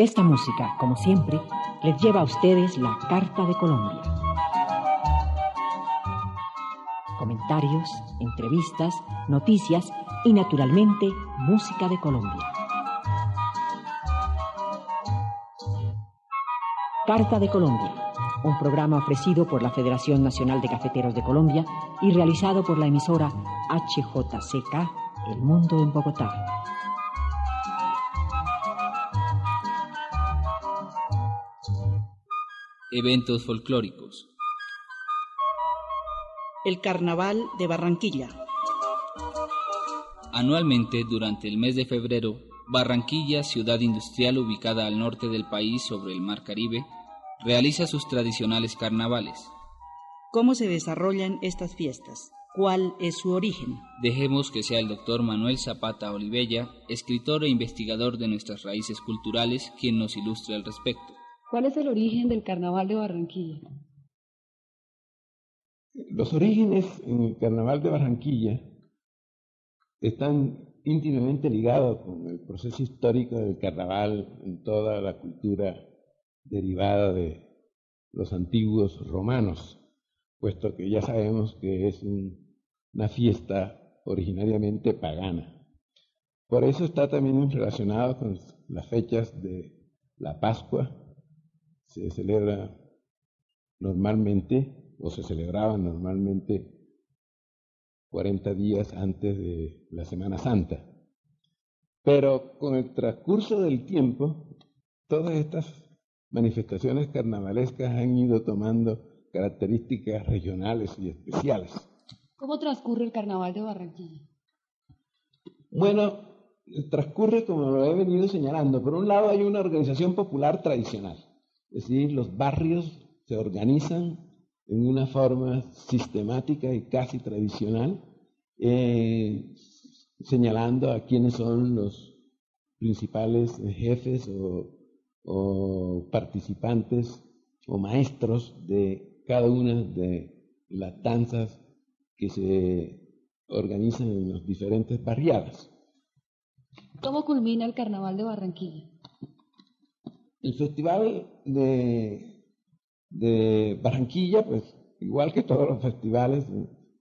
Esta música, como siempre, les lleva a ustedes la Carta de Colombia. Comentarios, entrevistas, noticias y, naturalmente, música de Colombia. Carta de Colombia, un programa ofrecido por la Federación Nacional de Cafeteros de Colombia y realizado por la emisora HJCK El Mundo en Bogotá. Eventos folclóricos. El Carnaval de Barranquilla. Anualmente, durante el mes de febrero, Barranquilla, ciudad industrial ubicada al norte del país sobre el Mar Caribe, realiza sus tradicionales carnavales. ¿Cómo se desarrollan estas fiestas? ¿Cuál es su origen? Dejemos que sea el doctor Manuel Zapata Olivella, escritor e investigador de nuestras raíces culturales, quien nos ilustre al respecto. ¿Cuál es el origen del carnaval de Barranquilla? Los orígenes en el carnaval de Barranquilla están íntimamente ligados con el proceso histórico del carnaval en toda la cultura derivada de los antiguos romanos, puesto que ya sabemos que es una fiesta originariamente pagana. Por eso está también relacionado con las fechas de la Pascua, se celebra normalmente o se celebraba normalmente 40 días antes de la Semana Santa. Pero con el transcurso del tiempo, todas estas manifestaciones carnavalescas han ido tomando características regionales y especiales. ¿Cómo transcurre el carnaval de Barranquilla? Bueno, transcurre como lo he venido señalando. Por un lado hay una organización popular tradicional es decir, los barrios se organizan en una forma sistemática y casi tradicional, eh, señalando a quiénes son los principales jefes o, o participantes o maestros de cada una de las danzas que se organizan en las diferentes barriadas. ¿Cómo culmina el Carnaval de Barranquilla? El Festival de, Barranquilla, pues igual que todos los festivales,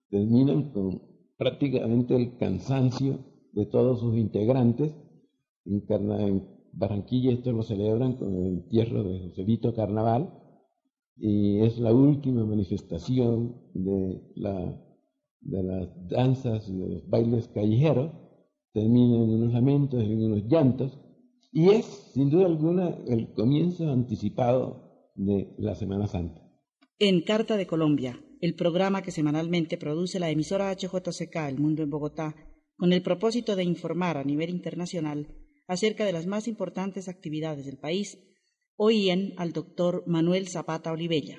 terminan con prácticamente el cansancio de todos sus integrantes. En, Barranquilla esto lo celebran con el entierro de Joselito Carnaval y es la última manifestación de, la, de las danzas y de los bailes callejeros. Terminan en unos lamentos, en unos llantos y es, sin duda alguna, el comienzo anticipado de la Semana Santa. En Carta de Colombia, el programa que semanalmente produce la emisora HJCK El Mundo en Bogotá, con el propósito de informar a nivel internacional acerca de las más importantes actividades del país, oían al doctor Manuel Zapata Olivella.